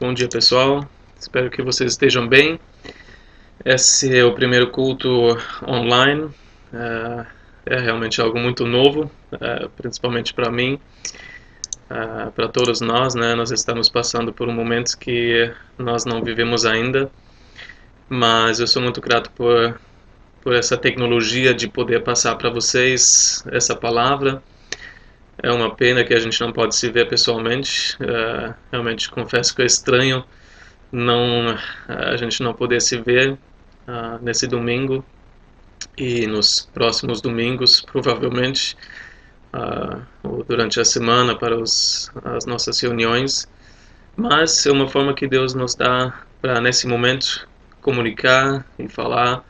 Bom dia, pessoal. Espero que vocês estejam bem. Esse é o primeiro culto online. É, é realmente algo muito novo, é, principalmente para mim, é, para todos nós. Né? Nós estamos passando por um momento que nós não vivemos ainda, mas eu sou muito grato por, por essa tecnologia de poder passar para vocês essa palavra. É uma pena que a gente não pode se ver pessoalmente. Uh, realmente confesso que é estranho não a gente não poder se ver uh, nesse domingo e nos próximos domingos, provavelmente, uh, ou durante a semana para os, as nossas reuniões. Mas é uma forma que Deus nos dá para, nesse momento, comunicar e falar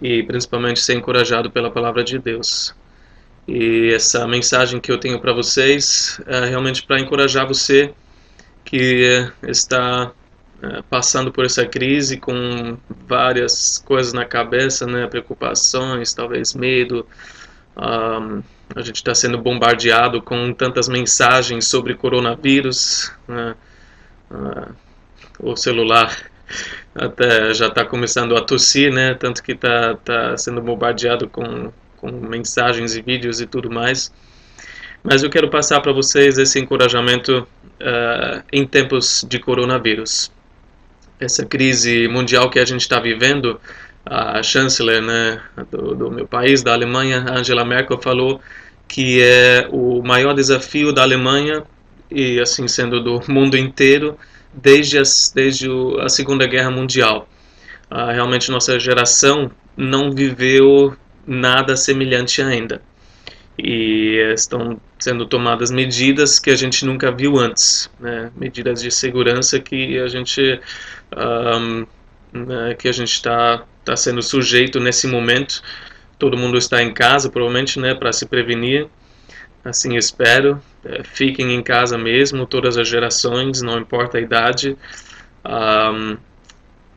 e principalmente ser encorajado pela palavra de Deus. E essa mensagem que eu tenho para vocês é realmente para encorajar você que está é, passando por essa crise com várias coisas na cabeça, né, preocupações, talvez medo. Um, a gente está sendo bombardeado com tantas mensagens sobre coronavírus. Né, uh, o celular até já está começando a tossir, né? Tanto que está tá sendo bombardeado com com mensagens e vídeos e tudo mais. Mas eu quero passar para vocês esse encorajamento uh, em tempos de coronavírus. Essa crise mundial que a gente está vivendo, a chanceler né, do, do meu país, da Alemanha, Angela Merkel, falou que é o maior desafio da Alemanha e assim sendo do mundo inteiro desde, as, desde a Segunda Guerra Mundial. Uh, realmente nossa geração não viveu nada semelhante ainda. E estão sendo tomadas medidas que a gente nunca viu antes, né? medidas de segurança que a gente um, né, que a gente está tá sendo sujeito nesse momento. Todo mundo está em casa, provavelmente, né, para se prevenir. Assim espero. É, fiquem em casa mesmo, todas as gerações, não importa a idade. Um,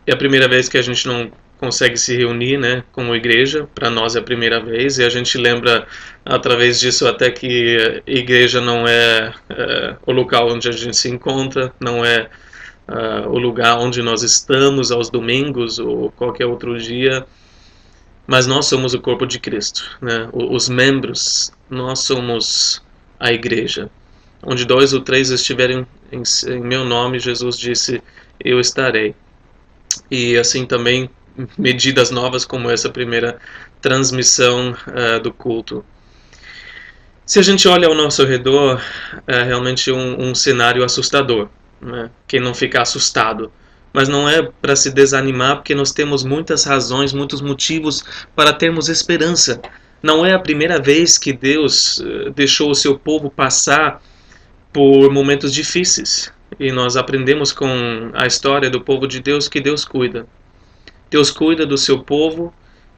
é a primeira vez que a gente não consegue se reunir, né, como igreja. Para nós é a primeira vez e a gente lembra através disso até que igreja não é, é o local onde a gente se encontra, não é uh, o lugar onde nós estamos aos domingos ou qualquer outro dia, mas nós somos o corpo de Cristo, né? Os membros, nós somos a igreja. Onde dois ou três estiverem em, em meu nome, Jesus disse, eu estarei. E assim também medidas novas como essa primeira transmissão uh, do culto. Se a gente olha ao nosso redor, é realmente um, um cenário assustador. Né? Quem não fica assustado. Mas não é para se desanimar, porque nós temos muitas razões, muitos motivos para termos esperança. Não é a primeira vez que Deus uh, deixou o seu povo passar por momentos difíceis. E nós aprendemos com a história do povo de Deus que Deus cuida. Deus cuida do seu povo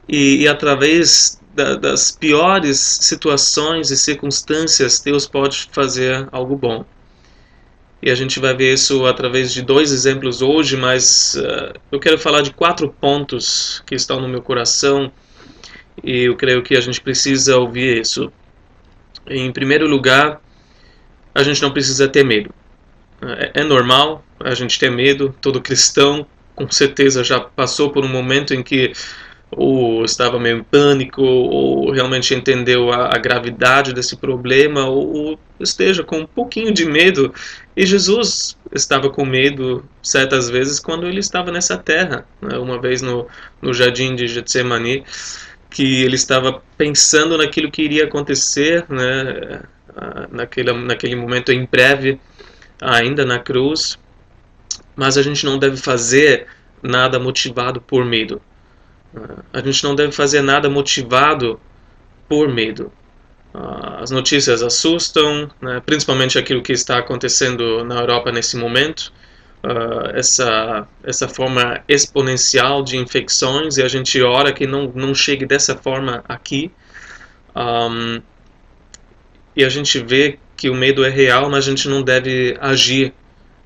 e, e através da, das piores situações e circunstâncias, Deus pode fazer algo bom. E a gente vai ver isso através de dois exemplos hoje, mas uh, eu quero falar de quatro pontos que estão no meu coração e eu creio que a gente precisa ouvir isso. Em primeiro lugar, a gente não precisa ter medo. É, é normal a gente ter medo, todo cristão com certeza já passou por um momento em que ou estava meio em pânico, ou realmente entendeu a, a gravidade desse problema, ou, ou, esteja com um pouquinho de medo. E Jesus estava com medo certas vezes quando ele estava nessa terra. Né? Uma vez no, no jardim de Getsemani, que ele estava pensando naquilo que iria acontecer, né? naquele, naquele momento em breve, ainda na cruz mas a gente não deve fazer nada motivado por medo. A gente não deve fazer nada motivado por medo. As notícias assustam, né, principalmente aquilo que está acontecendo na Europa nesse momento. Uh, essa, essa forma exponencial de infecções e a gente ora que não, não chegue dessa forma aqui. Um, e a gente vê que o medo é real, mas a gente não deve agir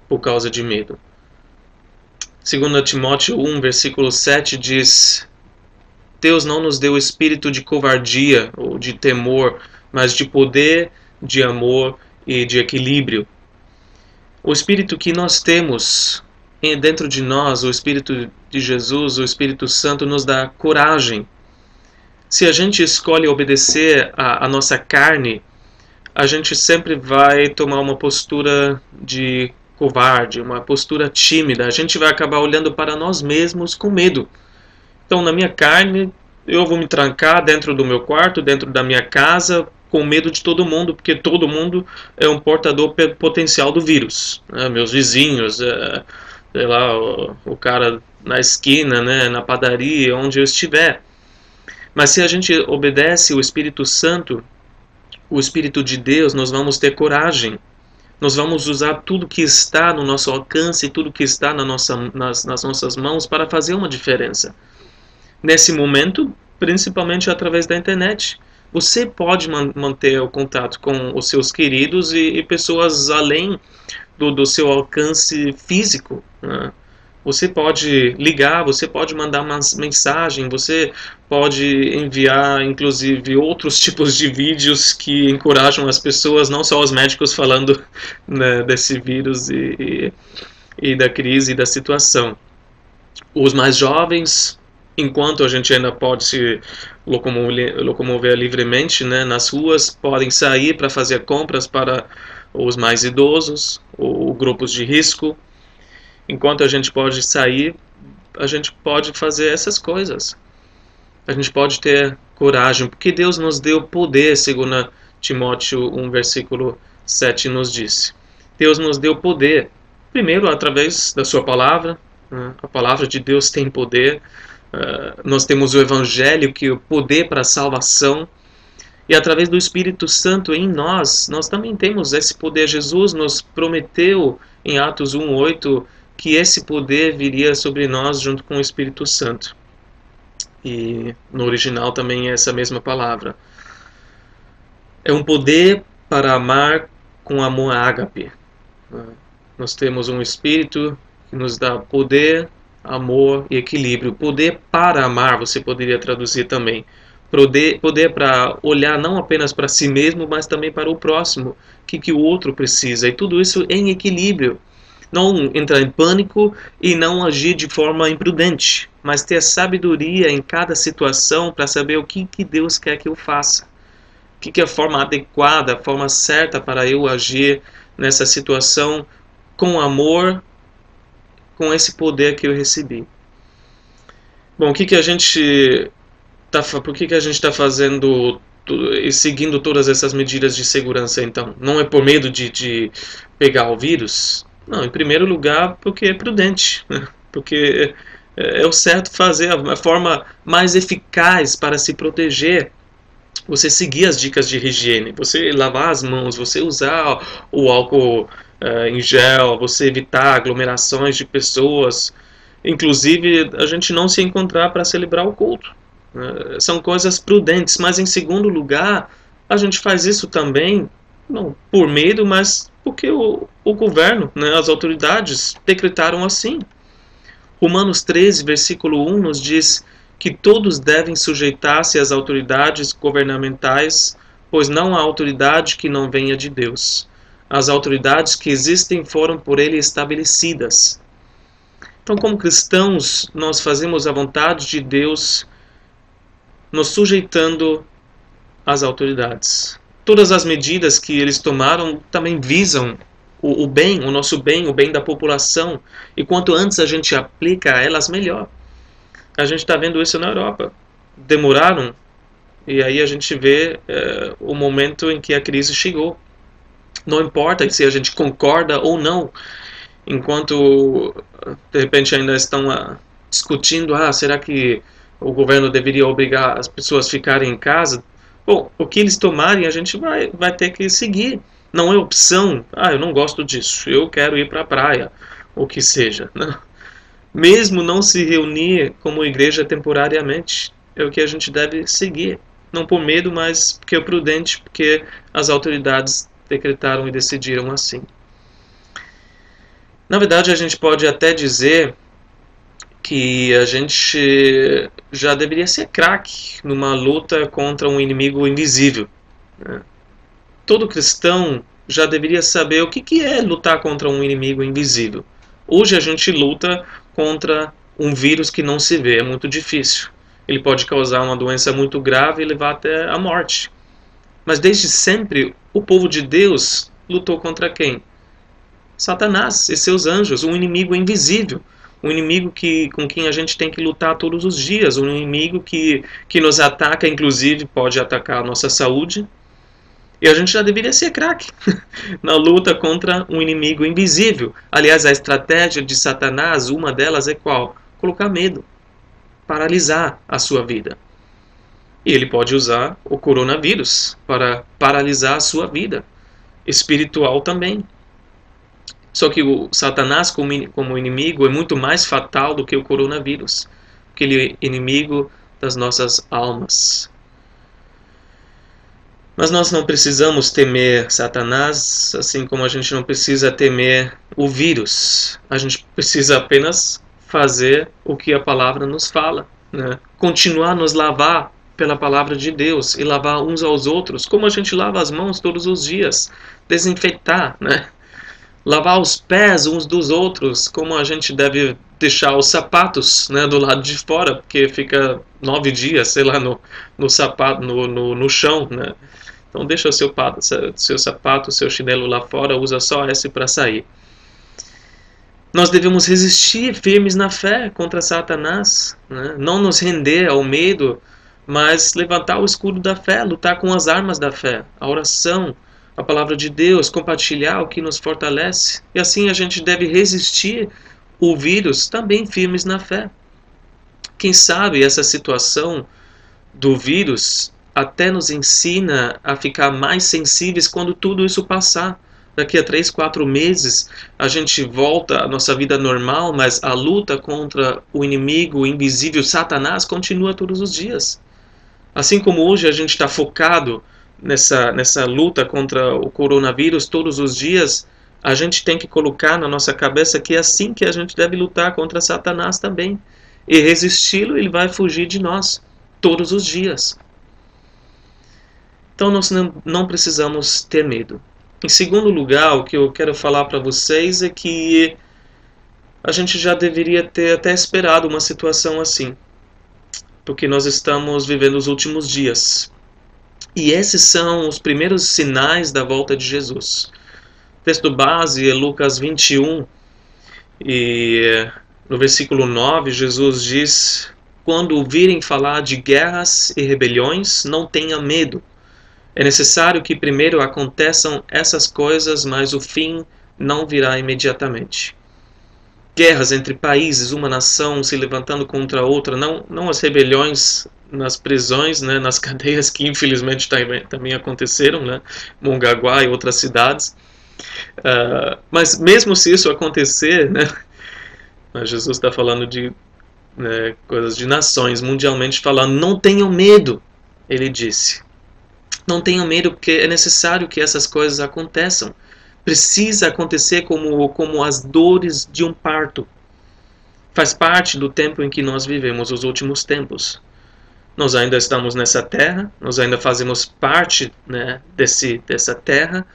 por causa de medo. Segundo Timóteo 1, versículo 7 diz: Deus não nos deu espírito de covardia ou de temor, mas de poder, de amor e de equilíbrio. O Espírito que nós temos dentro de nós, o Espírito de Jesus, o Espírito Santo, nos dá coragem. Se a gente escolhe obedecer a nossa carne, a gente sempre vai tomar uma postura de covarde, uma postura tímida. A gente vai acabar olhando para nós mesmos com medo. Então, na minha carne, eu vou me trancar dentro do meu quarto, dentro da minha casa, com medo de todo mundo, porque todo mundo é um portador potencial do vírus. Né? Meus vizinhos, é, sei lá, o, o, cara na esquina, né, na padaria, onde eu estiver. Mas se a gente obedece o Espírito Santo, o Espírito de Deus, nós vamos ter coragem. Nós vamos usar tudo que está no nosso alcance, tudo que está na nossa, nas, nas nossas mãos para fazer uma diferença. Nesse momento, principalmente através da internet você pode man manter o contato com os seus queridos e, e pessoas além do, do, seu alcance físico. Né? Você pode ligar, você pode mandar uma mensagem, você pode enviar, inclusive, outros tipos de vídeos que encorajam as pessoas, não só os médicos falando né, desse vírus e, e, e da crise e da situação. Os mais jovens enquanto a gente ainda pode se locomover, locomover livremente né, nas ruas, podem sair para fazer compras para os mais idosos ou grupos de risco. Enquanto a gente pode sair, a gente pode fazer essas coisas. A gente pode ter coragem, porque Deus nos deu poder, segundo Timóteo 1, versículo 7 nos disse. Deus nos deu poder, primeiro através da sua palavra, né? a palavra de Deus tem poder, Uh, nós temos o Evangelho, que é o poder para a salvação, e através do Espírito Santo em nós, nós também temos esse poder. Jesus nos prometeu em Atos 1:8 que esse poder viria sobre nós junto com o Espírito Santo. E no original também é essa mesma palavra. É um poder para amar com amor ágape. Nós temos um Espírito que nos dá poder amor e equilíbrio. Poder para amar, você poderia traduzir também. Poder, poder para olhar não apenas para si mesmo, mas também para o próximo, o que, que o outro precisa. E tudo isso em equilíbrio. Não entrar em pânico e não agir de forma imprudente, mas ter sabedoria em cada situação para saber o que, que Deus quer que eu faça. O que, que é a forma adequada, a forma certa para eu agir nessa situação com amor com esse poder que eu recebi. Bom, o que, que a gente tá, por que, que a gente está fazendo e seguindo todas essas medidas de segurança então? Não é por medo de, de pegar o vírus? Não, em primeiro lugar porque é prudente, né? porque é, é o certo fazer, a forma mais eficaz para se proteger você seguir as dicas de higiene, você lavar as mãos, você usar o álcool uh, em gel, você evitar aglomerações de pessoas, inclusive a gente não se encontrar para celebrar o culto. Uh, são coisas prudentes, mas em segundo lugar, a gente faz isso também, não por medo, mas porque o, o governo, né, as autoridades decretaram assim. Romanos 13, versículo 1 nos diz que todos devem sujeitar-se às autoridades governamentais, pois não há autoridade que não venha de Deus as autoridades que existem foram por ele estabelecidas. Então, como cristãos, nós fazemos a vontade de Deus nos sujeitando às autoridades. Todas as medidas que eles tomaram também visam o, o bem, o nosso bem, o bem da população. E quanto antes a gente aplica elas, melhor. A gente está vendo isso na Europa. Demoraram, e aí a gente vê é, o momento em que a crise chegou. Não importa se a gente concorda ou não, enquanto de repente ainda estão uh, discutindo, ah, será que o governo deveria obrigar as pessoas a ficarem em casa? Bom, o que eles tomarem a gente vai, vai ter que seguir. Não é opção, ah, eu não gosto disso, eu quero ir para a praia, o que seja. Né? Mesmo não se reunir como igreja temporariamente, é o que a gente deve seguir. Não por medo, mas porque é prudente, porque as autoridades decretaram e decidiram assim. Na verdade, a gente pode até dizer que a gente já deveria ser craque numa luta contra um inimigo invisível. Né? Todo cristão já deveria saber o que, que é lutar contra um inimigo invisível. Hoje a gente luta contra um vírus que não se vê, é muito difícil. Ele pode causar uma doença muito grave e levar até a morte. Mas desde sempre, o povo de Deus lutou contra quem? Satanás e seus anjos, um inimigo invisível, um inimigo que, com quem a gente tem que lutar todos os dias, um inimigo que, que nos ataca, inclusive pode atacar a nossa saúde. E a gente já deveria ser craque na luta contra um inimigo invisível. Aliás, a estratégia de Satanás, uma delas é qual? Colocar medo, paralisar a sua vida. E ele pode usar o coronavírus para paralisar a sua vida espiritual também. Só que o Satanás, como inimigo, é muito mais fatal do que o coronavírus, aquele inimigo das nossas almas. Mas nós não precisamos temer Satanás, assim como a gente não precisa temer o vírus. A gente precisa apenas fazer o que a palavra nos fala, né? continuar a nos lavar pela palavra de Deus e lavar uns aos outros, como a gente lava as mãos todos os dias, desinfetar, né? Lavar os pés uns dos outros, como a gente deve deixar os sapatos né, do lado de fora, porque fica nove dias, sei lá, no, no sapato, no, no, no chão, né? Então deixa o seu, seu sapato, seu chinelo lá fora, usa só esse para sair. Nós devemos resistir firmes na fé contra Satanás, né? não nos render ao medo, mas levantar o escudo da fé, lutar com as armas da fé, a oração, a palavra de Deus, compartilhar o que nos fortalece. E assim a gente deve resistir o vírus também firmes na fé. Quem sabe essa situação do vírus até nos ensina a ficar mais sensíveis quando tudo isso passar. Daqui a três, quatro meses a gente volta à nossa vida normal, mas a luta contra o inimigo invisível Satanás continua todos os dias. Assim como hoje a gente está focado nessa, nessa luta contra o coronavírus todos os dias, a gente tem que colocar na nossa cabeça que é assim que a gente deve lutar contra Satanás também. E resisti-lo, ele vai fugir de nós todos os dias. Então nós não, não precisamos ter medo. Em segundo lugar, o que eu quero falar para vocês é que a gente já deveria ter até esperado uma situação assim porque nós estamos vivendo os últimos dias. E esses são os primeiros sinais da volta de Jesus. O texto base é Lucas 21, e no versículo 9, Jesus diz: Quando ouvirem falar de guerras e rebeliões, não tenha medo. É necessário que primeiro aconteçam essas coisas, mas o fim não virá imediatamente guerras entre países, uma nação se levantando contra outra, não, não as rebeliões nas prisões, né, nas cadeias que infelizmente também, também aconteceram, né, Mongaguá e outras cidades. Uh, mas mesmo se isso acontecer, né, Jesus está falando de né, coisas de nações, mundialmente falando, não tenham medo, ele disse. Não tenham medo porque é necessário que essas coisas aconteçam precisa acontecer como, como as dores de um parto. Faz parte do tempo em que nós vivemos, os últimos tempos. Nós ainda estamos nessa terra, nós ainda fazemos parte né, desse, dessa terra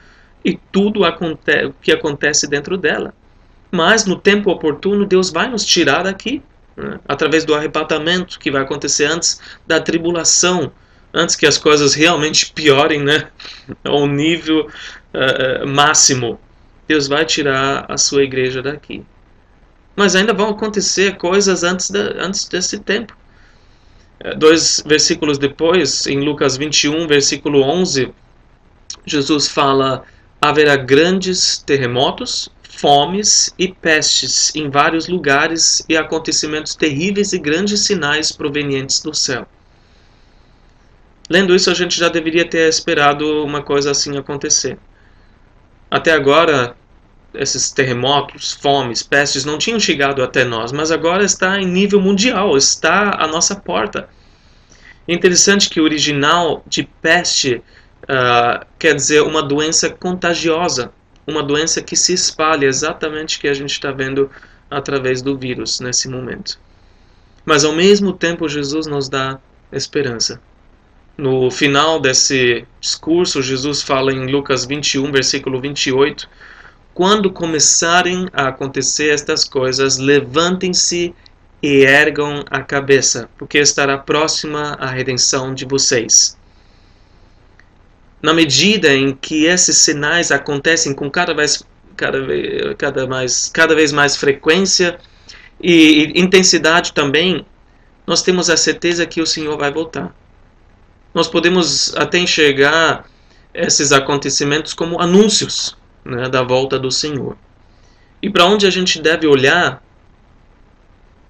e tudo aconte que acontece dentro dela. Mas no tempo oportuno, Deus vai nos tirar daqui, né, através do arrebatamento que vai acontecer antes da tribulação, antes que as coisas realmente piorem né, ao nível uh, máximo. Deus vai tirar a sua igreja daqui. Mas ainda vão acontecer coisas antes, da, antes desse tempo. Dois versículos depois, em Lucas 21, versículo 11, Jesus fala: haverá grandes terremotos, fomes e pestes em vários lugares e acontecimentos terríveis e grandes sinais provenientes do céu. Lendo isso, a gente já deveria ter esperado uma coisa assim acontecer. Até agora, esses terremotos, fomes, pestes não tinham chegado até nós, mas agora está em nível mundial, está à nossa porta. Interessante que o original de peste uh, quer dizer uma doença contagiosa, uma doença que se espalha, exatamente que a gente está vendo através do vírus nesse momento. Mas ao mesmo tempo, Jesus nos dá esperança. No final desse discurso, Jesus fala em Lucas 21, versículo 28, quando começarem a acontecer estas coisas, levantem-se e ergam a cabeça, porque estará próxima a redenção de vocês. Na medida em que esses sinais acontecem com cada vez, cada vez, cada mais, cada vez mais frequência e, e intensidade também, nós temos a certeza que o Senhor vai voltar. Nós podemos até enxergar esses acontecimentos como anúncios né, da volta do Senhor. E para onde a gente deve olhar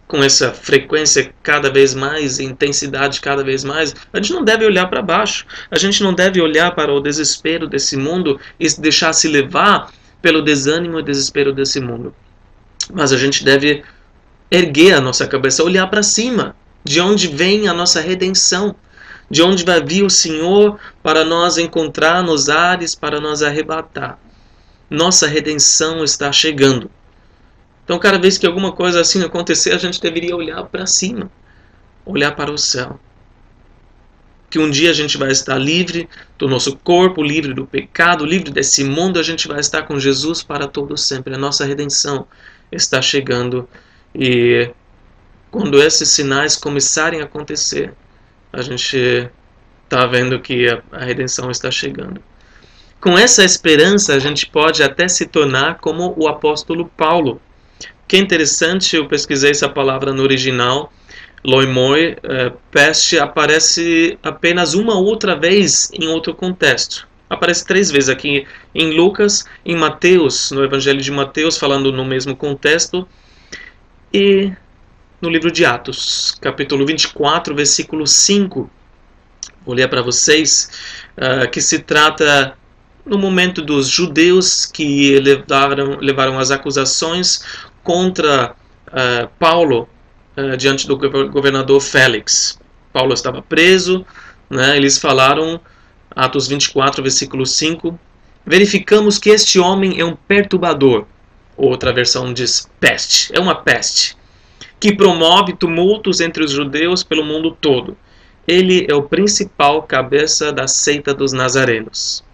com essa frequência cada vez mais, intensidade cada vez mais, a gente não deve olhar para baixo. A gente não deve olhar para o desespero desse mundo e deixar se levar pelo desânimo e desespero desse mundo. Mas a gente deve erguer a nossa cabeça, olhar para cima, de onde vem a nossa redenção, de onde vai vir o Senhor para nós encontrar nos ares, para nós arrebatar. Nossa redenção está chegando. Então, cada vez que alguma coisa assim acontecer, a gente deveria olhar para cima, olhar para o céu. Que um dia a gente vai estar livre do nosso corpo, livre do pecado, livre desse mundo, a gente vai estar com Jesus para todo sempre. A nossa redenção está chegando e quando esses sinais começarem a acontecer, a gente está vendo que a, a redenção está chegando. Com essa esperança, a gente pode até se tornar como o apóstolo Paulo, que é interessante, eu pesquisei essa palavra no original, loimoi, é, peste, aparece apenas uma outra vez em outro contexto. Aparece três vezes aqui em Lucas, em Mateus, no Evangelho de Mateus, falando no mesmo contexto, e no livro de Atos, capítulo 24, versículo 5. Vou ler para vocês, uh, que se trata no momento dos judeus que levaram, levaram as acusações contra uh, Paulo uh, diante do governador Félix. Paulo estava preso, né, eles falaram, Atos 24, versículo 5, verificamos que este homem é um perturbador. Outra versão diz peste, é uma peste, que promove tumultos entre os judeus pelo mundo todo. Ele é o principal cabeça da seita dos nazarenos.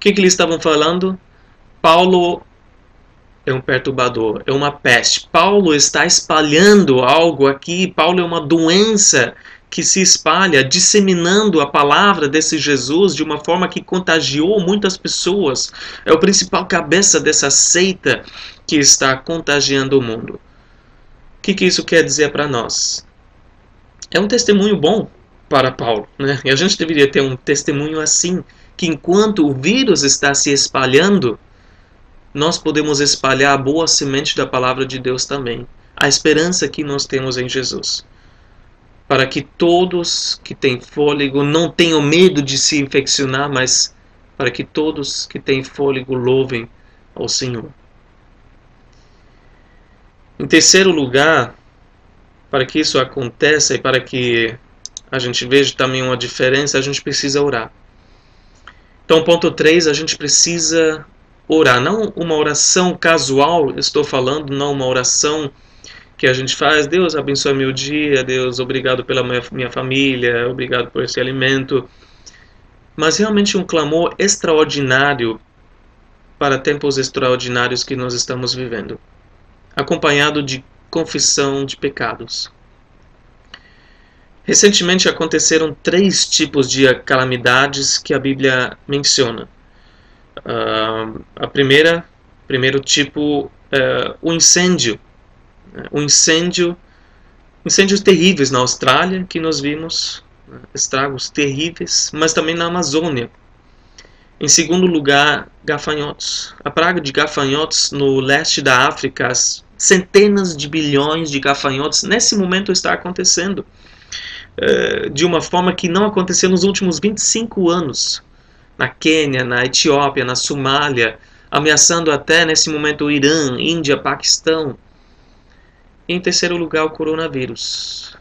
O que, que eles estavam falando? Paulo é um perturbador, é uma peste. Paulo está espalhando algo aqui. Paulo é uma doença que se espalha, disseminando a palavra desse Jesus de uma forma que contagiou muitas pessoas. É o principal cabeça dessa seita que está contagiando o mundo. O que, que isso quer dizer para nós? É um testemunho bom para Paulo, né? E a gente deveria ter um testemunho assim, que enquanto o vírus está se espalhando, nós podemos espalhar a boa semente da palavra de Deus também. A esperança que nós temos em Jesus. Para que todos que têm fôlego não tenham medo de se infeccionar, mas para que todos que têm fôlego louvem ao Senhor. Em terceiro lugar, para que isso aconteça e para que a gente veja também uma diferença, a gente precisa orar. Então, ponto 3, a gente precisa orar, não uma oração casual, estou falando, não uma oração que a gente faz, Deus abençoe meu dia, Deus obrigado pela minha, minha família, obrigado por esse alimento, mas realmente um clamor extraordinário para tempos extraordinários que nós estamos vivendo, acompanhado de confissão de pecados. Recentemente aconteceram três tipos de calamidades que a Bíblia menciona. Uh, a primeira, primeiro tipo, uh, o incêndio. O incêndio, incêndios terríveis na Austrália que nós vimos, né, estragos terríveis, mas também na Amazônia. Em segundo lugar, gafanhotos. A praga de gafanhotos no leste da África, centenas de bilhões de gafanhotos nesse momento está acontecendo de uma forma que não aconteceu nos últimos 25 anos na Quênia, na Etiópia, na Somália, ameaçando até nesse momento o Irã, Índia, Paquistão. Em terceiro lugar, o coronavírus.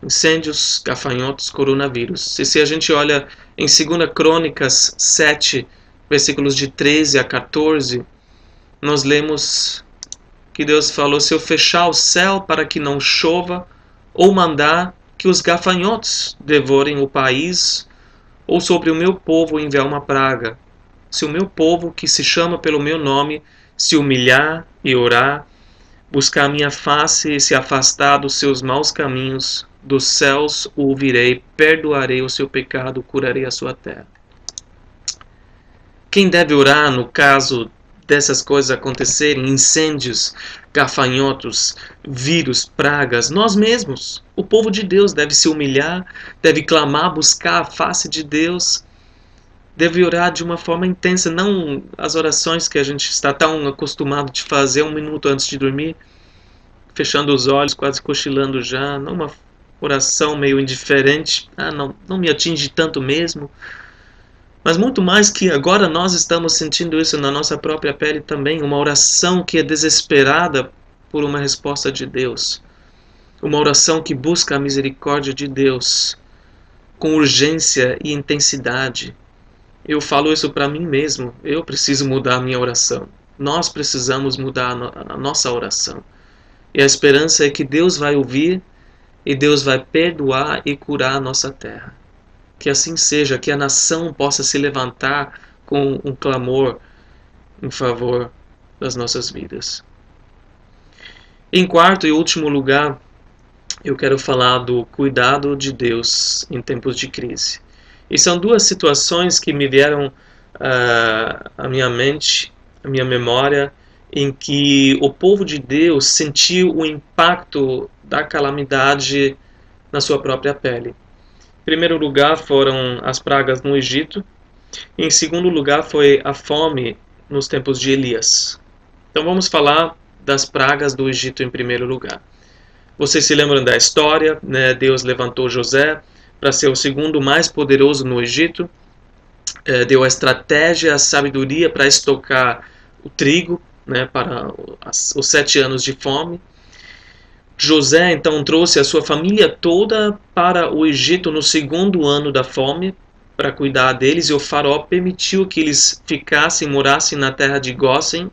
Incêndios, gafanhotos, coronavírus. E se a gente olha em 2 Crônicas 7, versículos de 13 a 14, nós lemos que Deus falou: Se eu fechar o céu para que não chova, ou mandar que os gafanhotos devorem o país, ou sobre o meu povo enviar uma praga. Se o meu povo, que se chama pelo meu nome, se humilhar e orar, buscar minha face e se afastar dos seus maus caminhos, dos céus o ouvirei, perdoarei o seu pecado, curarei a sua terra. Quem deve orar no caso dessas coisas acontecerem, incêndios, gafanhotos, vírus, pragas, nós mesmos. O povo de Deus deve se humilhar, deve clamar, buscar a face de Deus, deve orar de uma forma intensa, não as orações que a gente está tão acostumado de fazer um minuto antes de dormir, fechando os olhos, quase cochilando já, não uma oração meio indiferente, ah, não, não me atinge tanto mesmo. Mas muito mais que agora nós estamos sentindo isso na nossa própria pele também, uma oração que é desesperada por uma resposta de Deus. Uma oração que busca a misericórdia de Deus com urgência e intensidade. Eu falo isso para mim mesmo. Eu preciso mudar a minha oração. Nós precisamos mudar a nossa oração. E a esperança é que Deus vai ouvir e Deus vai perdoar e curar a nossa terra. Que assim seja, que a nação possa se levantar com um clamor em favor das nossas vidas. Em quarto e último lugar, eu quero falar do cuidado de Deus em tempos de crise. E são duas situações que me vieram uh, à minha mente, à minha memória, em que o povo de Deus sentiu o impacto da calamidade na sua própria pele. Em primeiro lugar foram as pragas no Egito. Em segundo lugar foi a fome nos tempos de Elias. Então vamos falar das pragas do Egito em primeiro lugar. Vocês se lembram da história, né? Deus levantou José para ser o segundo mais poderoso no Egito, é, deu a estratégia, a sabedoria para estocar o trigo né, para os sete anos de fome. José então trouxe a sua família toda para o Egito no segundo ano da fome para cuidar deles e o faraó permitiu que eles ficassem, morassem na terra de Gósen.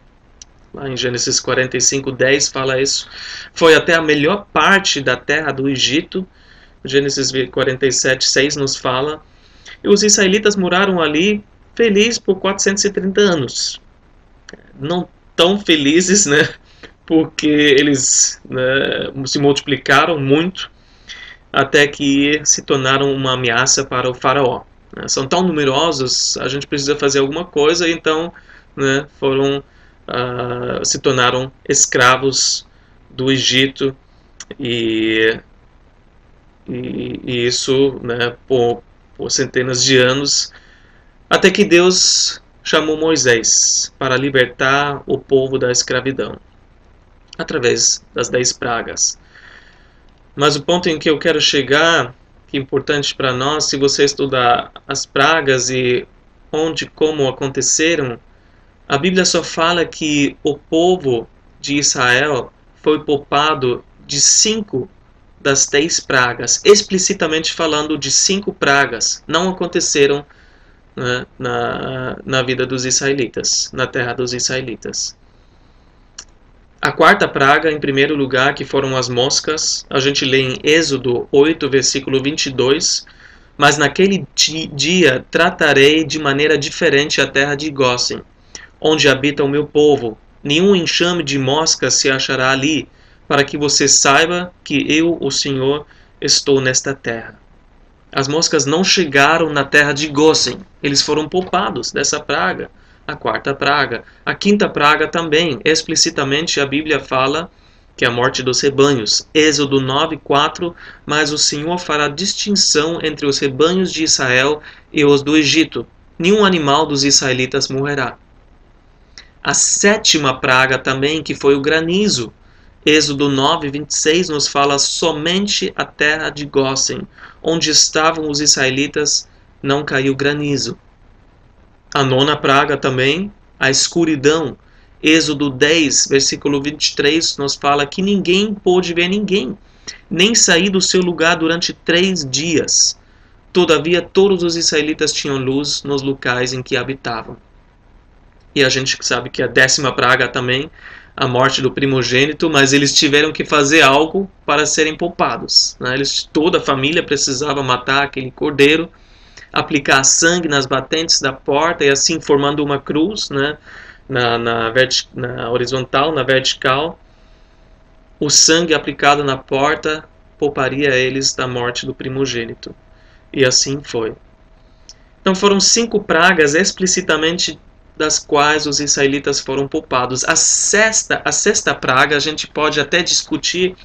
Lá em Gênesis 45, 10 fala isso. Foi até a melhor parte da terra do Egito. Gênesis 47, 6 nos fala. E os israelitas moraram ali felizes por 430 anos. Não tão felizes, né? Porque eles né, se multiplicaram muito até que se tornaram uma ameaça para o faraó. Né? São tão numerosos, a gente precisa fazer alguma coisa, então né, foram uh, se tornaram escravos do Egito e, e, e isso né, por, por centenas de anos, até que Deus chamou Moisés para libertar o povo da escravidão através das dez pragas. Mas o ponto em que eu quero chegar, que é importante para nós, se você estudar as pragas e onde como aconteceram, a Bíblia só fala que o povo de Israel foi poupado de cinco das dez pragas, explicitamente falando de cinco pragas, não aconteceram né, na, na vida dos israelitas, na terra dos israelitas. A quarta praga, em primeiro lugar, que foram as moscas, a gente lê em Êxodo 8, versículo 22. Mas naquele dia tratarei de maneira diferente a terra de Gósen, onde habita o meu povo. Nenhum enxame de moscas se achará ali, para que você saiba que eu, o Senhor, estou nesta terra. As moscas não chegaram na terra de Gósen, eles foram poupados dessa praga a quarta praga. A quinta praga também, explicitamente a Bíblia fala que é a morte dos rebanhos. Êxodo 9, 4, mas o Senhor fará distinção entre os rebanhos de Israel e os do Egito. Nenhum animal dos israelitas morrerá. A sétima praga também, que foi o granizo. Êxodo 9, 26 nos fala somente a terra de Gósen, onde estavam os israelitas, não caiu granizo. A nona praga também, a escuridão. Êxodo 10, versículo 23, nos fala que ninguém pôde ver ninguém, nem sair do seu lugar durante três dias. Todavia, todos os israelitas tinham luz nos locais em que habitavam. E a gente sabe que a décima praga também, a morte do primogênito, mas eles tiveram que fazer algo para serem poupados. Né? Eles, toda a família precisava matar aquele cordeiro, aplicar sangue nas batentes da porta e assim formando uma cruz né? na, na, na horizontal, na vertical. O sangue aplicado na porta pouparia eles da morte do primogênito. E assim foi. Então foram cinco pragas explicitamente das quais os israelitas foram poupados. A sexta, a sexta praga a gente pode até discutir,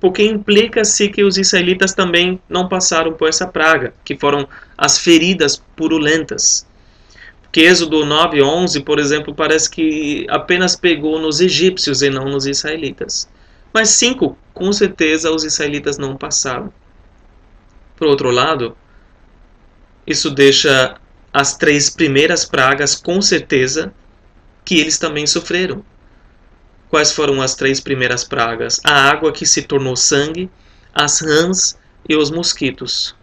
porque implica-se que os israelitas também não passaram por essa praga, que foram as feridas purulentas. Que Êxodo 9, 11, por exemplo, parece que apenas pegou nos egípcios e não nos israelitas. Mas cinco, com certeza, os israelitas não passaram. Por outro lado, isso deixa as três primeiras pragas, com certeza, que eles também sofreram. Quais foram as três primeiras pragas? A água que se tornou sangue, as rãs e os mosquitos.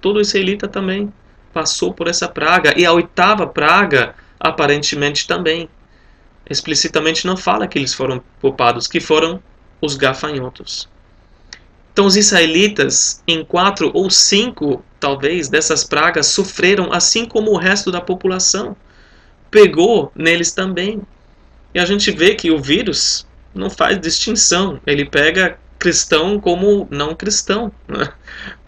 Todo israelita também passou por essa praga. E a oitava praga, aparentemente também. Explicitamente não fala que eles foram poupados, que foram os gafanhotos. Então, os israelitas, em quatro ou cinco, talvez, dessas pragas, sofreram assim como o resto da população. Pegou neles também. E a gente vê que o vírus não faz distinção. Ele pega cristão como não cristão. Né?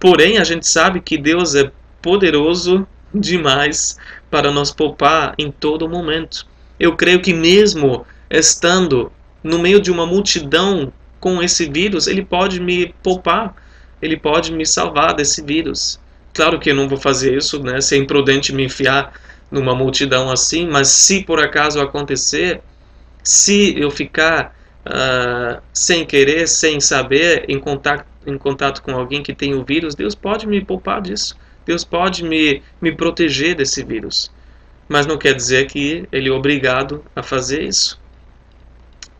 Porém, a gente sabe que Deus é poderoso demais para nos poupar em todo momento. Eu creio que mesmo estando no meio de uma multidão com esse vírus, ele pode me poupar, ele pode me salvar desse vírus. Claro que eu não vou fazer isso, né? Ser imprudente me enfiar numa multidão assim, mas se por acaso acontecer, se eu ficar uh, sem querer, sem saber, em contato, em contato com alguém que tem o vírus, Deus pode me poupar disso. Deus pode me, me proteger desse vírus. Mas não quer dizer que ele é obrigado a fazer isso.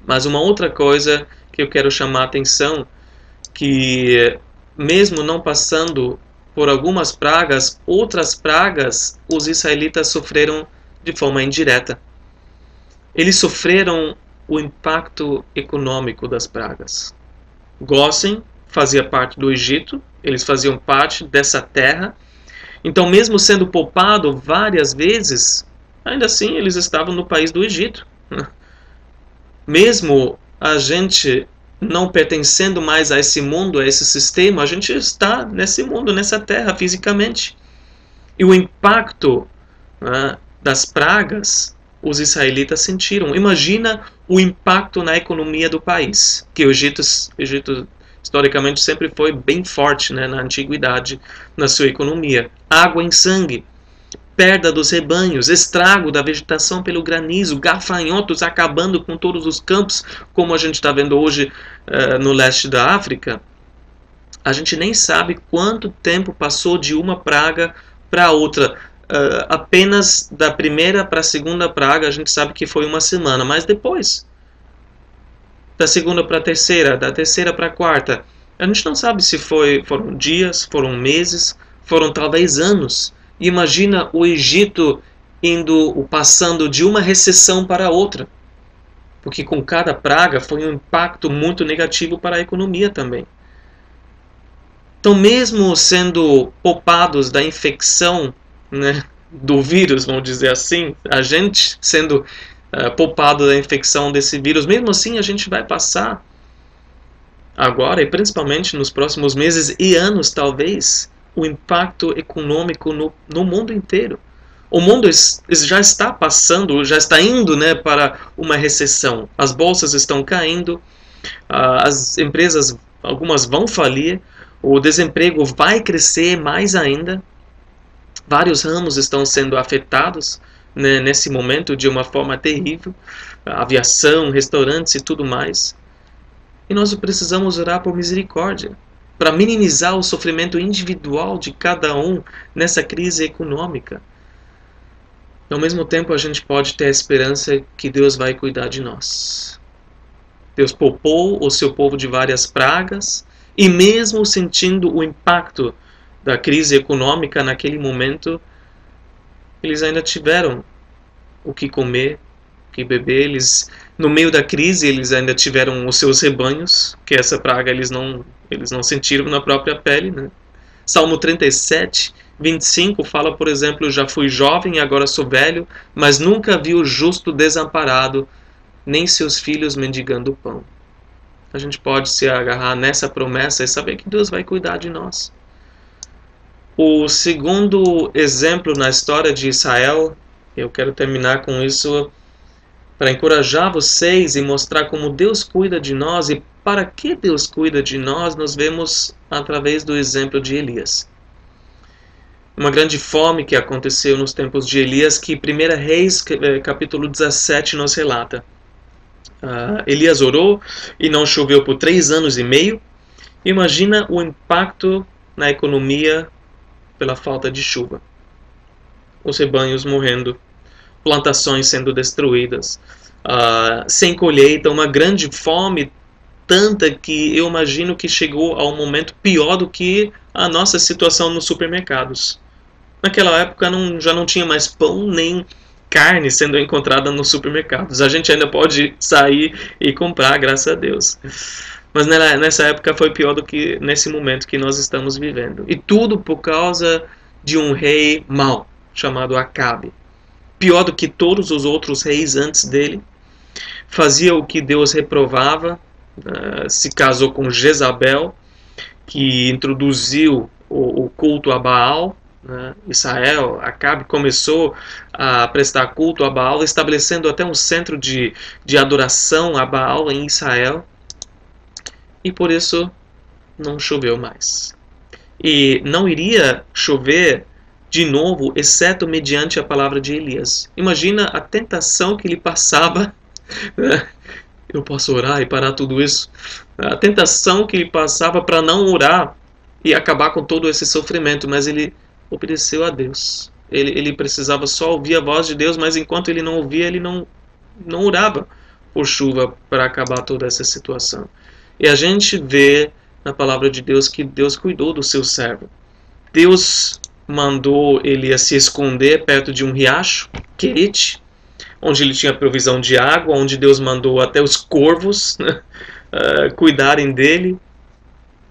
Mas uma outra coisa que eu quero chamar a atenção que mesmo não passando por algumas pragas, outras pragas os israelitas sofreram de forma indireta. Eles sofreram o impacto econômico das pragas. Gossen fazia parte do Egito, eles faziam parte dessa terra. Então, mesmo sendo poupado várias vezes, ainda assim eles estavam no país do Egito. Mesmo a gente não pertencendo mais a esse mundo, a esse sistema, a gente está nesse mundo, nessa terra, fisicamente. E o impacto né, das pragas os israelitas sentiram. Imagina o impacto na economia do país, que o Egito, Egito historicamente sempre foi bem forte né, na antiguidade na sua economia. Água em sangue, perda dos rebanhos, estrago da vegetação pelo granizo, gafanhotos acabando com todos os campos, como a gente está vendo hoje uh, no leste da África, a gente nem sabe quanto tempo passou de uma praga para outra. Uh, apenas da primeira para a segunda praga a gente sabe que foi uma semana, mas depois, da segunda para a terceira, da terceira para a quarta, a gente não sabe se foi, foram dias, foram meses, foram talvez anos. Imagina o Egito indo passando de uma recessão para outra. Porque com cada praga foi um impacto muito negativo para a economia também. Então, mesmo sendo poupados da infecção né, do vírus, vamos dizer assim, a gente sendo uh, poupado da infecção desse vírus, mesmo assim a gente vai passar agora e principalmente nos próximos meses e anos, talvez, o impacto econômico no, no mundo inteiro. O mundo já está passando, já está indo né, para uma recessão. As bolsas estão caindo, as empresas, algumas vão falir, o desemprego vai crescer mais ainda. Vários ramos estão sendo afetados né, nesse momento de uma forma terrível aviação, restaurantes e tudo mais. E nós precisamos orar por misericórdia para minimizar o sofrimento individual de cada um nessa crise econômica. Ao mesmo tempo, a gente pode ter a esperança que Deus vai cuidar de nós. Deus poupou o seu povo de várias pragas, e mesmo sentindo o impacto da crise econômica naquele momento, eles ainda tiveram o que comer, que beber. Eles, no meio da crise, eles ainda tiveram os seus rebanhos, que essa praga eles não, eles não sentiram na própria pele. Né? Salmo 37, 25 fala, por exemplo: Já fui jovem e agora sou velho, mas nunca vi o justo desamparado, nem seus filhos mendigando pão. A gente pode se agarrar nessa promessa e saber que Deus vai cuidar de nós. O segundo exemplo na história de Israel, eu quero terminar com isso para encorajar vocês e mostrar como Deus cuida de nós e para que Deus cuida de nós, nós vemos através do exemplo de Elias. Uma grande fome que aconteceu nos tempos de Elias, que 1 Reis, eh, capítulo 17, nos relata. Uh, Elias orou e não choveu por três anos e meio. Imagina o impacto na economia pela falta de chuva. Os rebanhos morrendo, plantações sendo destruídas, uh, sem colheita, uma grande fome tanta que eu imagino que chegou a um momento pior do que a nossa situação nos supermercados. Naquela época não, já não tinha mais pão nem carne sendo encontrada nos supermercados. A gente ainda pode sair e comprar, graças a Deus. Mas nessa época foi pior do que nesse momento que nós estamos vivendo. E tudo por causa de um rei mau, chamado Acabe. Pior do que todos os outros reis antes dele. Fazia o que Deus reprovava, uh, se casou com Jezabel, que introduziu o, o culto a Baal, né? Israel, Acabe começou a prestar culto a Baal, estabelecendo até um centro de, de adoração a Baal em Israel e por isso não choveu mais. E não iria chover de novo, exceto mediante a palavra de Elias. Imagina a tentação que lhe passava. Né? Eu posso orar e parar tudo isso. A tentação que lhe passava para não orar e acabar com todo esse sofrimento, mas ele obedeceu a Deus. Ele, ele precisava só ouvir a voz de Deus, mas enquanto ele não ouvia, ele não, não orava por chuva para acabar toda essa situação. E a gente vê na palavra de Deus que Deus cuidou do seu servo. Deus mandou ele se esconder perto de um riacho, Querite, onde ele tinha provisão de água, onde Deus mandou até os corvos né, uh, cuidarem dele,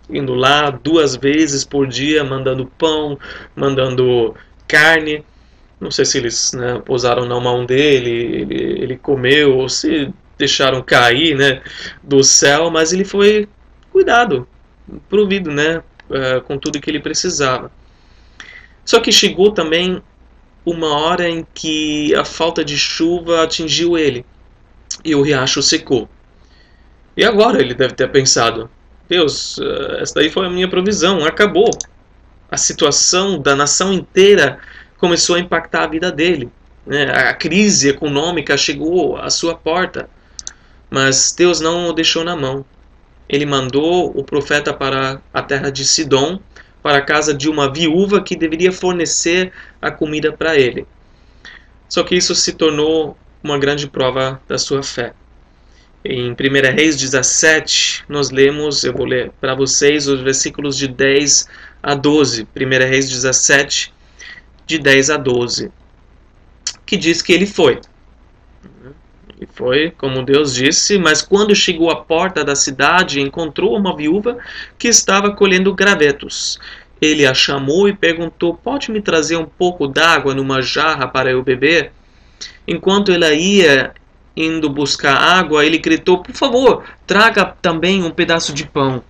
indo lá duas vezes por dia, mandando pão, mandando carne. Não sei se eles né, pousaram na mão dele, ele, ele comeu, ou se deixaram cair né, do céu, mas ele foi cuidado, provido né, uh, com tudo que ele precisava. Só que chegou também uma hora em que a falta de chuva atingiu ele e o riacho secou. E agora ele deve ter pensado: Deus, uh, essa daí foi a minha provisão, acabou. A situação da nação inteira começou a impactar a vida dele. Né? A crise econômica chegou à sua porta. Mas Deus não o deixou na mão. Ele mandou o profeta para a terra de Sidom, para a casa de uma viúva que deveria fornecer a comida para ele. Só que isso se tornou uma grande prova da sua fé. Em 1 Reis 17, nós lemos, eu vou ler para vocês os versículos de 10 a 12. 1 Reis 17, de 10 a 12, que diz que ele foi. E foi como Deus disse, mas quando chegou à porta da cidade, encontrou uma viúva que estava colhendo gravetos. Ele a chamou e perguntou: Pode me trazer um pouco d'água numa jarra para eu beber? Enquanto ela ia indo buscar água, ele gritou: Por favor, traga também um pedaço de pão.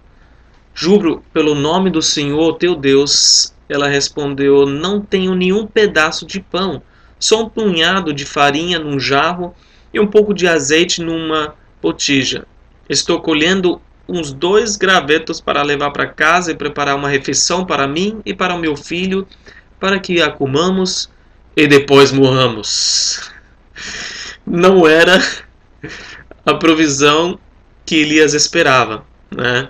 Juro pelo nome do Senhor teu Deus. Ela respondeu: Não tenho nenhum pedaço de pão, só um punhado de farinha num jarro e um pouco de azeite numa botija. Estou colhendo uns dois gravetos para levar para casa e preparar uma refeição para mim e para o meu filho, para que a comamos e depois morramos. Não era a provisão que Elias esperava, né?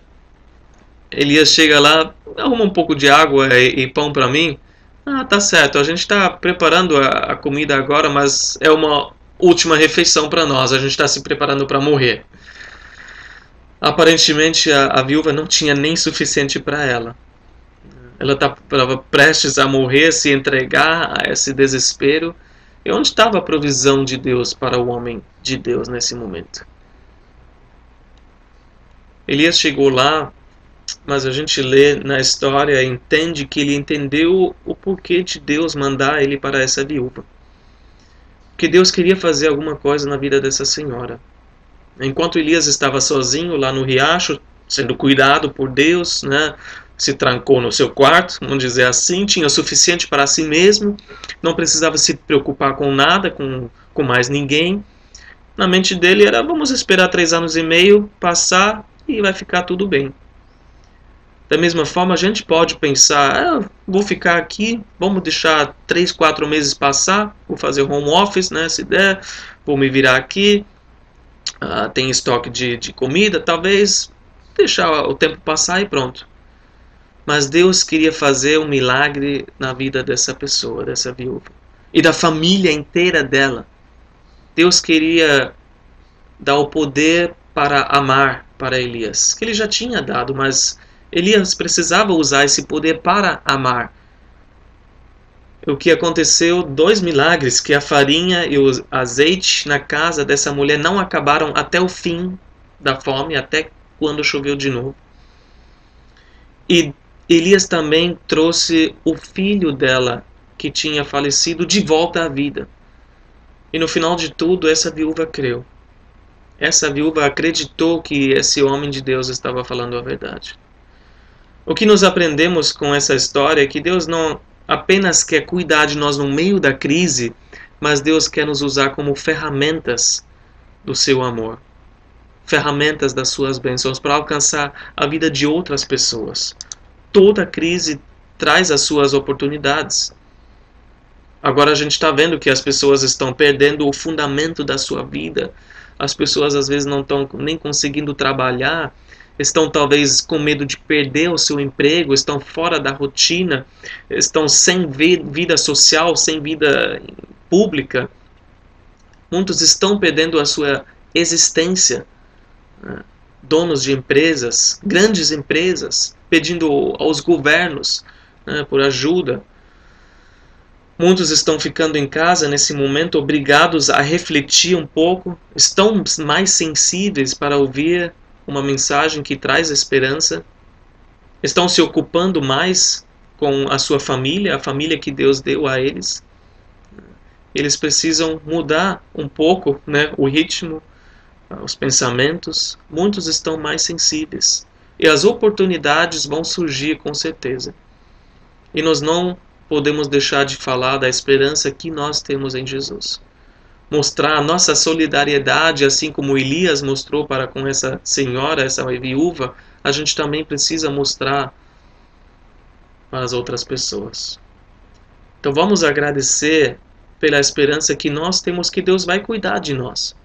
Elias chega lá, arruma um pouco de água e, e pão para mim. Ah, tá certo. A gente está preparando a, a comida agora, mas é uma última refeição para nós, a gente está se preparando para morrer. Aparentemente a, a, viúva não tinha nem suficiente para ela. Ela estava prestes a morrer, se entregar a esse desespero, E onde estava a provisão de Deus para o homem de Deus nesse momento? Elias chegou lá, mas a gente lê na história e entende que ele entendeu o porquê de Deus mandar ele para essa viúva. Que Deus queria fazer alguma coisa na vida dessa senhora. Enquanto Elias estava sozinho lá no riacho, sendo cuidado por Deus, né? se trancou no seu quarto, vamos dizer assim, tinha o suficiente para si mesmo, não precisava se preocupar com nada, com, com mais ninguém. Na mente dele era: vamos esperar três anos e meio passar e vai ficar tudo bem. Da mesma forma, a gente pode pensar: ah, vou ficar aqui, vamos deixar três, quatro meses passar, vou fazer home office, né, se der, vou me virar aqui, ah, tem estoque de, de comida, talvez deixar o tempo passar e pronto. Mas Deus queria fazer um milagre na vida dessa pessoa, dessa viúva, e da família inteira dela. Deus queria dar o poder para amar para Elias, que ele já tinha dado, mas Elias precisava usar esse poder para amar. O que aconteceu? Dois milagres: que a farinha e o azeite na casa dessa mulher não acabaram até o fim da fome, até quando choveu de novo. E Elias também trouxe o filho dela, que tinha falecido, de volta à vida. E no final de tudo, essa viúva creu. Essa viúva acreditou que esse homem de Deus estava falando a verdade. O que nos aprendemos com essa história é que Deus não apenas quer cuidar de nós no meio da crise, mas Deus quer nos usar como ferramentas do seu amor ferramentas das suas bênçãos para alcançar a vida de outras pessoas toda crise traz as suas oportunidades. Agora a gente está vendo que as pessoas estão perdendo o fundamento da sua vida. As pessoas às vezes não estão nem conseguindo trabalhar, estão talvez com medo de perder o seu emprego, estão fora da rotina, estão sem vida social, sem vida pública. Muitos estão perdendo a sua existência. Né? Donos de empresas, grandes empresas, pedindo aos governos né, por ajuda. Muitos estão ficando em casa nesse momento, obrigados a refletir um pouco, estão mais sensíveis para ouvir uma mensagem que traz esperança, estão se ocupando mais com a sua família, a família que Deus deu a eles. Eles precisam mudar um pouco né, o ritmo, os pensamentos. Muitos estão mais sensíveis. E as oportunidades vão surgir com certeza. E nós não podemos deixar de falar da esperança que nós temos em Jesus. Mostrar a nossa solidariedade, assim como Elias mostrou para com essa senhora, essa viúva, a gente também precisa mostrar para as outras pessoas. Então vamos agradecer pela esperança que nós temos que Deus vai cuidar de nós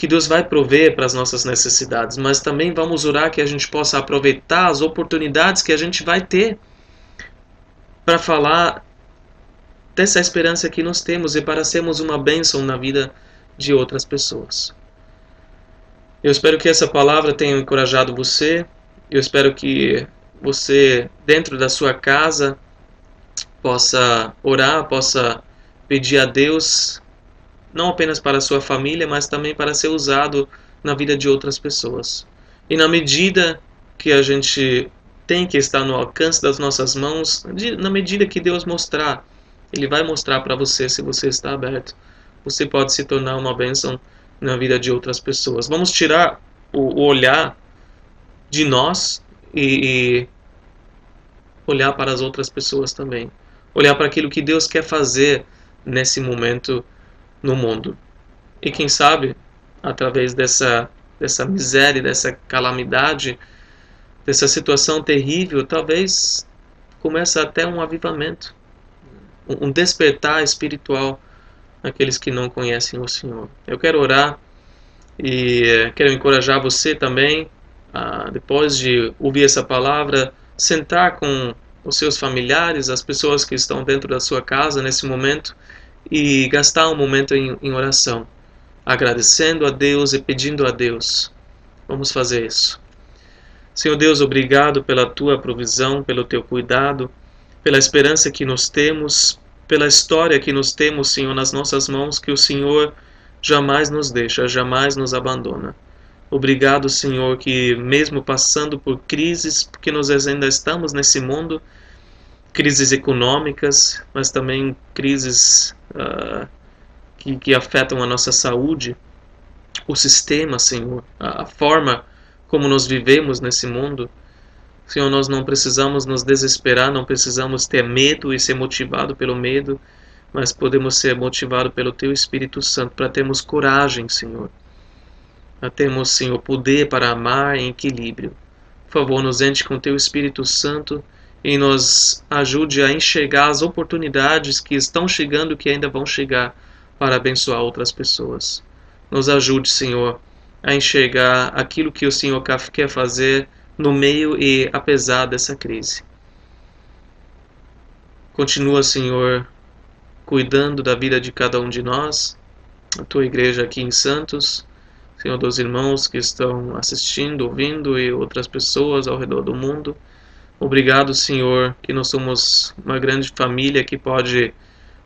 que Deus vai prover para as nossas necessidades, mas também vamos orar que a gente possa aproveitar as oportunidades que a gente vai ter para falar dessa esperança que nós temos e para sermos uma bênção na vida de outras pessoas. Eu espero que essa palavra tenha encorajado você. Eu espero que você, dentro da sua casa, possa orar, possa pedir a Deus não apenas para a sua família, mas também para ser usado na vida de outras pessoas. E na medida que a gente tem que estar no alcance das nossas mãos, na medida que Deus mostrar, Ele vai mostrar para você se você está aberto. Você pode se tornar uma bênção na vida de outras pessoas. Vamos tirar o, o olhar de nós e, e olhar para as outras pessoas também. Olhar para aquilo que Deus quer fazer nesse momento no mundo. E quem sabe, através dessa, dessa miséria, dessa calamidade, dessa situação terrível, talvez comece até um avivamento, um despertar espiritual naqueles que não conhecem o Senhor. Eu quero orar e eh, quero encorajar você também, depois de ouvir essa palavra, sentar com os seus familiares, as pessoas que estão dentro da sua casa nesse momento e gastar um momento em, em oração, agradecendo a Deus e pedindo a Deus. Vamos fazer isso. Senhor Deus, obrigado pela tua provisão, pelo teu cuidado, pela esperança que nós temos pela história que nos temos, Senhor, nas nossas mãos, que o Senhor jamais nos deixa, jamais nos abandona. Obrigado, Senhor, que mesmo passando por crises, porque nós ainda estamos nesse mundo, crises econômicas, mas também crises uh, que, que afetam a nossa saúde, o sistema, Senhor, a, a forma como nós vivemos nesse mundo. Senhor, nós não precisamos nos desesperar, não precisamos ter medo e ser motivado pelo medo, mas podemos ser motivados pelo Teu Espírito Santo para termos coragem, Senhor. Para termos, Senhor, poder para amar em equilíbrio. Por favor, nos enche com Teu Espírito Santo e nos ajude a enxergar as oportunidades que estão chegando e que ainda vão chegar para abençoar outras pessoas. Nos ajude, Senhor, a enxergar aquilo que o Senhor quer fazer no meio e apesar dessa crise. Continua, Senhor, cuidando da vida de cada um de nós, a tua igreja aqui em Santos, Senhor dos irmãos que estão assistindo, ouvindo e outras pessoas ao redor do mundo. Obrigado, Senhor, que nós somos uma grande família que pode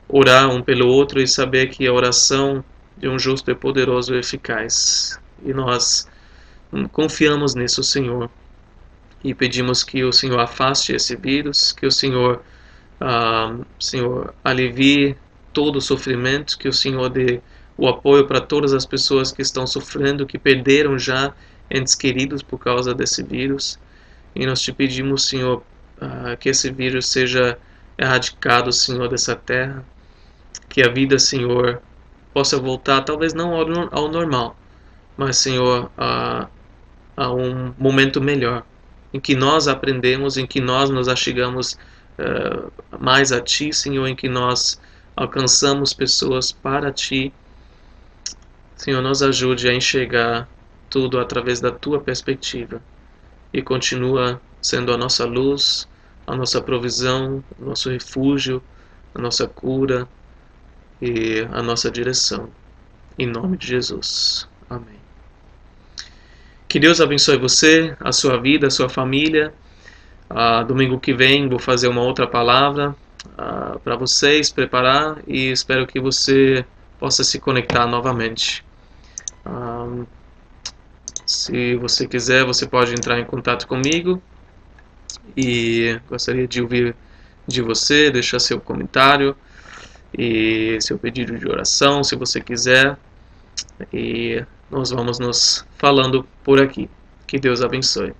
orar um pelo outro e saber que a oração de um justo é poderoso e eficaz. E nós confiamos nisso, Senhor e pedimos que o Senhor afaste esse vírus, que o Senhor, ah, Senhor alivie todo o sofrimento, que o Senhor dê o apoio para todas as pessoas que estão sofrendo, que perderam já entes queridos por causa desse vírus. E nós te pedimos, Senhor, ah, que esse vírus seja erradicado, Senhor, dessa terra, que a vida, Senhor, possa voltar, talvez não ao, ao normal, mas, Senhor, a, a um momento melhor em que nós aprendemos, em que nós nos achegamos uh, mais a Ti, Senhor, em que nós alcançamos pessoas para Ti. Senhor, nos ajude a enxergar tudo através da Tua perspectiva e continua sendo a nossa luz, a nossa provisão, o nosso refúgio, a nossa cura e a nossa direção. Em nome de Jesus. Amém. Que Deus abençoe você, a sua vida, a sua família. Uh, domingo que vem vou fazer uma outra palavra uh, para vocês preparar e espero que você possa se conectar novamente. Uh, se você quiser, você pode entrar em contato comigo e gostaria de ouvir de você, deixar seu comentário e seu pedido de oração, se você quiser. E nós vamos nos falando por aqui. Que Deus abençoe.